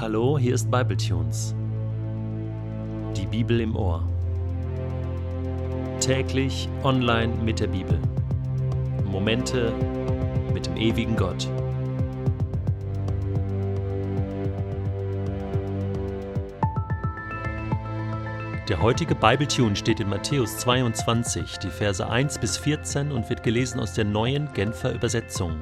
Hallo, hier ist Bibletunes. Die Bibel im Ohr. Täglich online mit der Bibel. Momente mit dem ewigen Gott. Der heutige Bibletune steht in Matthäus 22, die Verse 1 bis 14 und wird gelesen aus der neuen Genfer Übersetzung.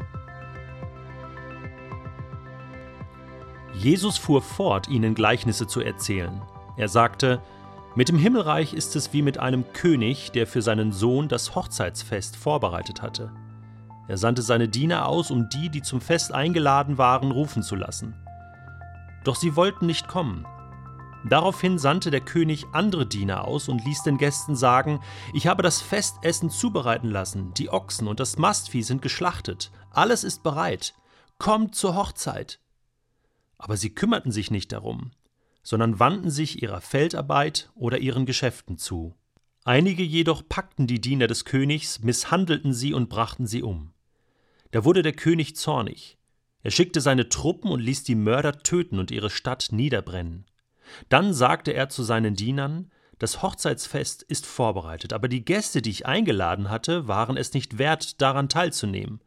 Jesus fuhr fort, ihnen Gleichnisse zu erzählen. Er sagte, mit dem Himmelreich ist es wie mit einem König, der für seinen Sohn das Hochzeitsfest vorbereitet hatte. Er sandte seine Diener aus, um die, die zum Fest eingeladen waren, rufen zu lassen. Doch sie wollten nicht kommen. Daraufhin sandte der König andere Diener aus und ließ den Gästen sagen, ich habe das Festessen zubereiten lassen, die Ochsen und das Mastvieh sind geschlachtet, alles ist bereit, kommt zur Hochzeit. Aber sie kümmerten sich nicht darum, sondern wandten sich ihrer Feldarbeit oder ihren Geschäften zu. Einige jedoch packten die Diener des Königs, misshandelten sie und brachten sie um. Da wurde der König zornig. Er schickte seine Truppen und ließ die Mörder töten und ihre Stadt niederbrennen. Dann sagte er zu seinen Dienern, das Hochzeitsfest ist vorbereitet, aber die Gäste, die ich eingeladen hatte, waren es nicht wert, daran teilzunehmen.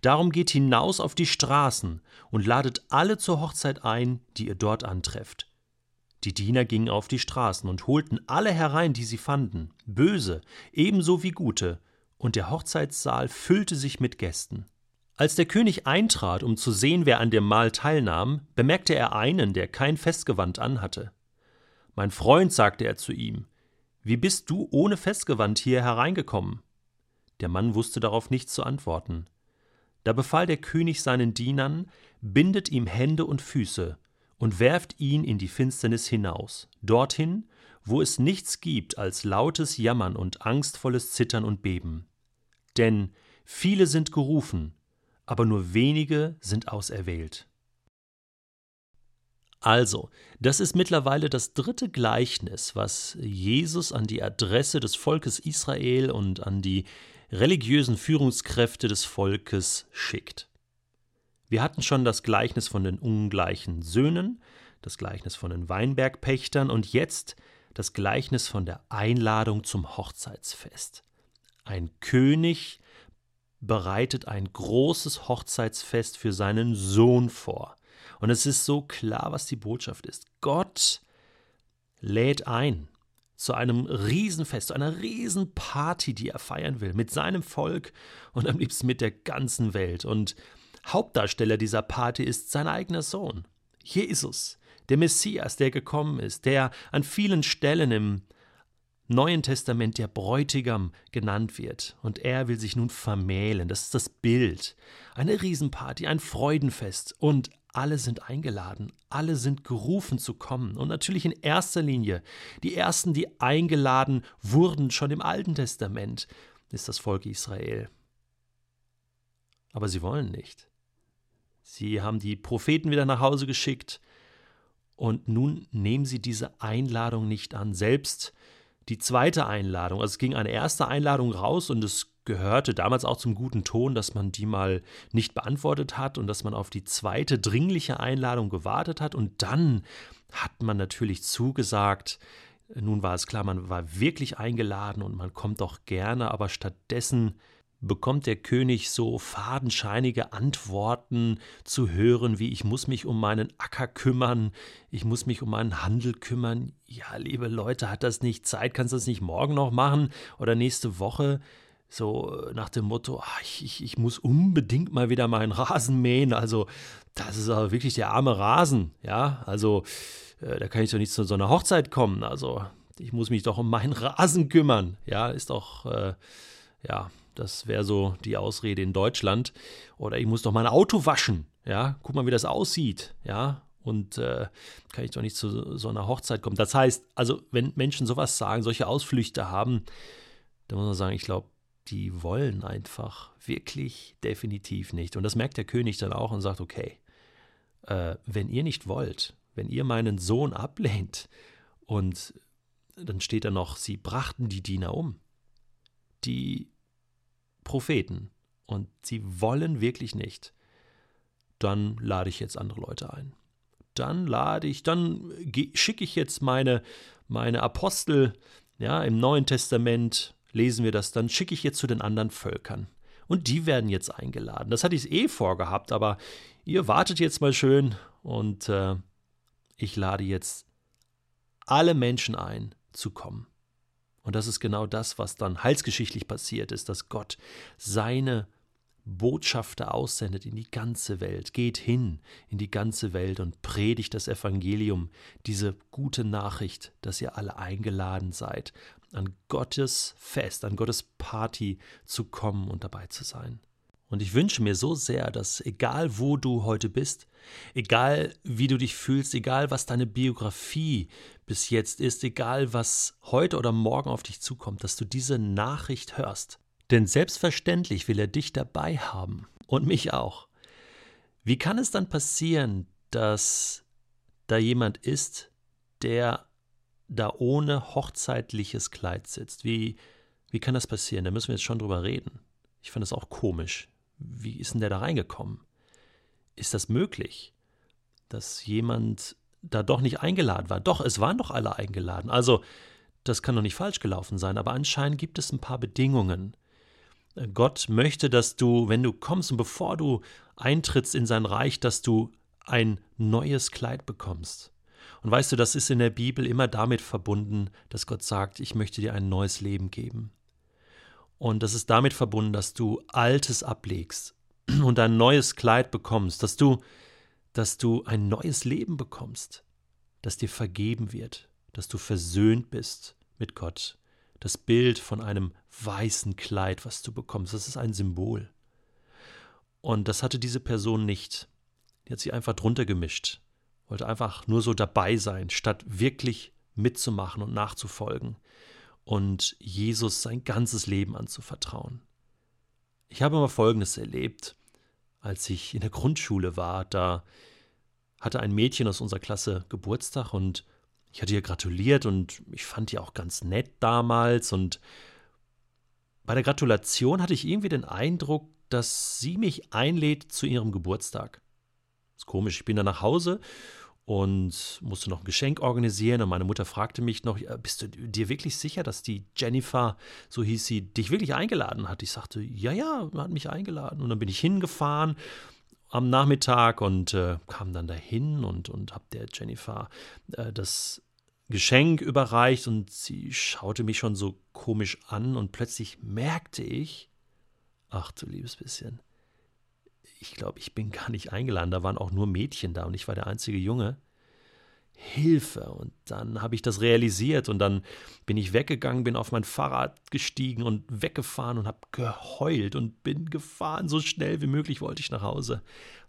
Darum geht hinaus auf die Straßen und ladet alle zur Hochzeit ein, die ihr dort antrefft. Die Diener gingen auf die Straßen und holten alle herein, die sie fanden, böse, ebenso wie gute, und der Hochzeitssaal füllte sich mit Gästen. Als der König eintrat, um zu sehen, wer an dem Mahl teilnahm, bemerkte er einen, der kein Festgewand anhatte. Mein Freund, sagte er zu ihm, wie bist du ohne Festgewand hier hereingekommen? Der Mann wusste darauf nichts zu antworten. Da befahl der König seinen Dienern, bindet ihm Hände und Füße und werft ihn in die Finsternis hinaus, dorthin, wo es nichts gibt als lautes Jammern und angstvolles Zittern und Beben. Denn viele sind gerufen, aber nur wenige sind auserwählt. Also, das ist mittlerweile das dritte Gleichnis, was Jesus an die Adresse des Volkes Israel und an die religiösen Führungskräfte des Volkes schickt. Wir hatten schon das Gleichnis von den ungleichen Söhnen, das Gleichnis von den Weinbergpächtern und jetzt das Gleichnis von der Einladung zum Hochzeitsfest. Ein König bereitet ein großes Hochzeitsfest für seinen Sohn vor. Und es ist so klar, was die Botschaft ist. Gott lädt ein zu einem Riesenfest, zu einer Riesenparty, die er feiern will, mit seinem Volk und am liebsten mit der ganzen Welt. Und Hauptdarsteller dieser Party ist sein eigener Sohn, Jesus, der Messias, der gekommen ist, der an vielen Stellen im Neuen Testament der Bräutigam genannt wird. Und er will sich nun vermählen. Das ist das Bild. Eine Riesenparty, ein Freudenfest. Und alle sind eingeladen, alle sind gerufen zu kommen. Und natürlich in erster Linie, die ersten, die eingeladen wurden, schon im Alten Testament, ist das Volk Israel. Aber sie wollen nicht. Sie haben die Propheten wieder nach Hause geschickt und nun nehmen sie diese Einladung nicht an. Selbst die zweite Einladung, also es ging eine erste Einladung raus und es gehörte damals auch zum guten Ton, dass man die mal nicht beantwortet hat und dass man auf die zweite dringliche Einladung gewartet hat. Und dann hat man natürlich zugesagt, nun war es klar, man war wirklich eingeladen und man kommt auch gerne, aber stattdessen bekommt der König so fadenscheinige Antworten zu hören, wie ich muss mich um meinen Acker kümmern, ich muss mich um meinen Handel kümmern. Ja, liebe Leute, hat das nicht Zeit, kannst du das nicht morgen noch machen oder nächste Woche? So nach dem Motto, ach, ich, ich, ich muss unbedingt mal wieder meinen Rasen mähen. Also, das ist aber wirklich der arme Rasen, ja. Also, äh, da kann ich doch nicht zu so einer Hochzeit kommen. Also, ich muss mich doch um meinen Rasen kümmern. Ja, ist doch, äh, ja, das wäre so die Ausrede in Deutschland. Oder ich muss doch mein Auto waschen. Ja, guck mal, wie das aussieht. Ja, und äh, kann ich doch nicht zu so einer Hochzeit kommen. Das heißt, also, wenn Menschen sowas sagen, solche Ausflüchte haben, dann muss man sagen, ich glaube, die wollen einfach wirklich definitiv nicht. Und das merkt der König dann auch und sagt, okay, äh, wenn ihr nicht wollt, wenn ihr meinen Sohn ablehnt, und dann steht da noch, sie brachten die Diener um, die Propheten, und sie wollen wirklich nicht, dann lade ich jetzt andere Leute ein. dann lade ich, dann schicke ich jetzt meine, meine Apostel, ja, im Neuen Testament lesen wir das, dann schicke ich jetzt zu den anderen Völkern. Und die werden jetzt eingeladen. Das hatte ich eh vorgehabt, aber ihr wartet jetzt mal schön und äh, ich lade jetzt alle Menschen ein, zu kommen. Und das ist genau das, was dann heilsgeschichtlich passiert ist, dass Gott seine Botschafter aussendet in die ganze Welt. Geht hin in die ganze Welt und predigt das Evangelium, diese gute Nachricht, dass ihr alle eingeladen seid, an Gottes Fest, an Gottes Party zu kommen und dabei zu sein. Und ich wünsche mir so sehr, dass egal wo du heute bist, egal wie du dich fühlst, egal was deine Biografie bis jetzt ist, egal was heute oder morgen auf dich zukommt, dass du diese Nachricht hörst denn selbstverständlich will er dich dabei haben und mich auch. Wie kann es dann passieren, dass da jemand ist, der da ohne hochzeitliches Kleid sitzt? Wie, wie kann das passieren? Da müssen wir jetzt schon drüber reden. Ich fand das auch komisch. Wie ist denn der da reingekommen? Ist das möglich, dass jemand da doch nicht eingeladen war? Doch, es waren doch alle eingeladen. Also, das kann doch nicht falsch gelaufen sein, aber anscheinend gibt es ein paar Bedingungen, Gott möchte, dass du, wenn du kommst und bevor du eintrittst in sein Reich, dass du ein neues Kleid bekommst. Und weißt du, das ist in der Bibel immer damit verbunden, dass Gott sagt, ich möchte dir ein neues Leben geben. Und das ist damit verbunden, dass du Altes ablegst und ein neues Kleid bekommst, dass du, dass du ein neues Leben bekommst, dass dir vergeben wird, dass du versöhnt bist mit Gott, das Bild von einem weißen Kleid, was du bekommst. Das ist ein Symbol. Und das hatte diese Person nicht. Die hat sich einfach drunter gemischt, wollte einfach nur so dabei sein, statt wirklich mitzumachen und nachzufolgen und Jesus sein ganzes Leben anzuvertrauen. Ich habe mal Folgendes erlebt, als ich in der Grundschule war. Da hatte ein Mädchen aus unserer Klasse Geburtstag und ich hatte ihr gratuliert und ich fand die auch ganz nett damals. Und bei der Gratulation hatte ich irgendwie den Eindruck, dass sie mich einlädt zu ihrem Geburtstag. Ist komisch, ich bin dann nach Hause und musste noch ein Geschenk organisieren und meine Mutter fragte mich noch, bist du dir wirklich sicher, dass die Jennifer, so hieß sie, dich wirklich eingeladen hat? Ich sagte, ja, ja, hat mich eingeladen und dann bin ich hingefahren am Nachmittag und äh, kam dann dahin und, und habe der Jennifer äh, das Geschenk überreicht und sie schaute mich schon so komisch an und plötzlich merkte ich, ach du liebes bisschen, ich glaube, ich bin gar nicht eingeladen, da waren auch nur Mädchen da und ich war der einzige Junge. Hilfe. Und dann habe ich das realisiert und dann bin ich weggegangen, bin auf mein Fahrrad gestiegen und weggefahren und habe geheult und bin gefahren. So schnell wie möglich wollte ich nach Hause.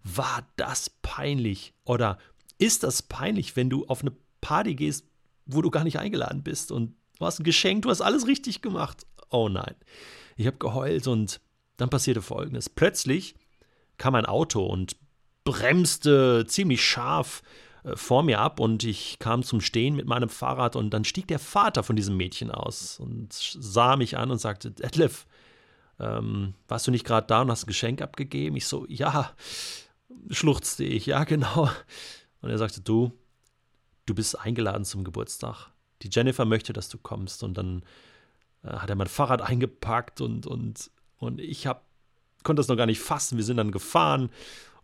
War das peinlich? Oder ist das peinlich, wenn du auf eine Party gehst, wo du gar nicht eingeladen bist und du hast ein Geschenk, du hast alles richtig gemacht? Oh nein. Ich habe geheult und dann passierte Folgendes. Plötzlich kam ein Auto und bremste ziemlich scharf äh, vor mir ab und ich kam zum Stehen mit meinem Fahrrad und dann stieg der Vater von diesem Mädchen aus und sah mich an und sagte, Detlef, ähm, warst du nicht gerade da und hast ein Geschenk abgegeben? Ich so, ja, schluchzte ich, ja genau. Und er sagte, du, du bist eingeladen zum Geburtstag. Die Jennifer möchte, dass du kommst. Und dann äh, hat er mein Fahrrad eingepackt und, und, und ich hab, konnte das noch gar nicht fassen. Wir sind dann gefahren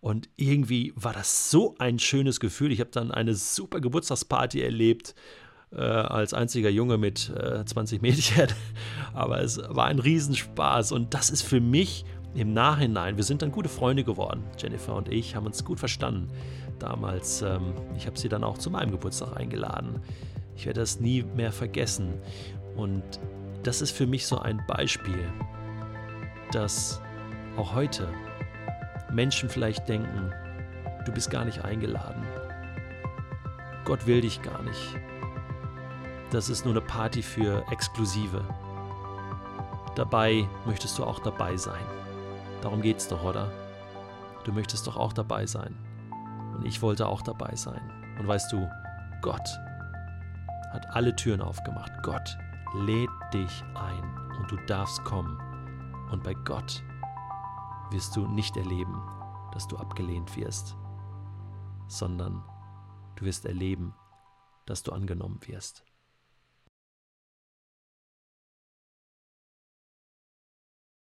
und irgendwie war das so ein schönes Gefühl. Ich habe dann eine super Geburtstagsparty erlebt. Äh, als einziger Junge mit äh, 20 Mädchen. Aber es war ein Riesenspaß. Und das ist für mich im Nachhinein, wir sind dann gute Freunde geworden. Jennifer und ich haben uns gut verstanden damals. Ähm, ich habe sie dann auch zu meinem Geburtstag eingeladen. Ich werde das nie mehr vergessen. Und das ist für mich so ein Beispiel, dass auch heute Menschen vielleicht denken, du bist gar nicht eingeladen. Gott will dich gar nicht. Das ist nur eine Party für Exklusive. Dabei möchtest du auch dabei sein. Darum geht's doch, oder? Du möchtest doch auch dabei sein. Und ich wollte auch dabei sein. Und weißt du, Gott hat alle Türen aufgemacht. Gott lädt dich ein und du darfst kommen. Und bei Gott wirst du nicht erleben, dass du abgelehnt wirst, sondern Du wirst erleben, dass du angenommen wirst.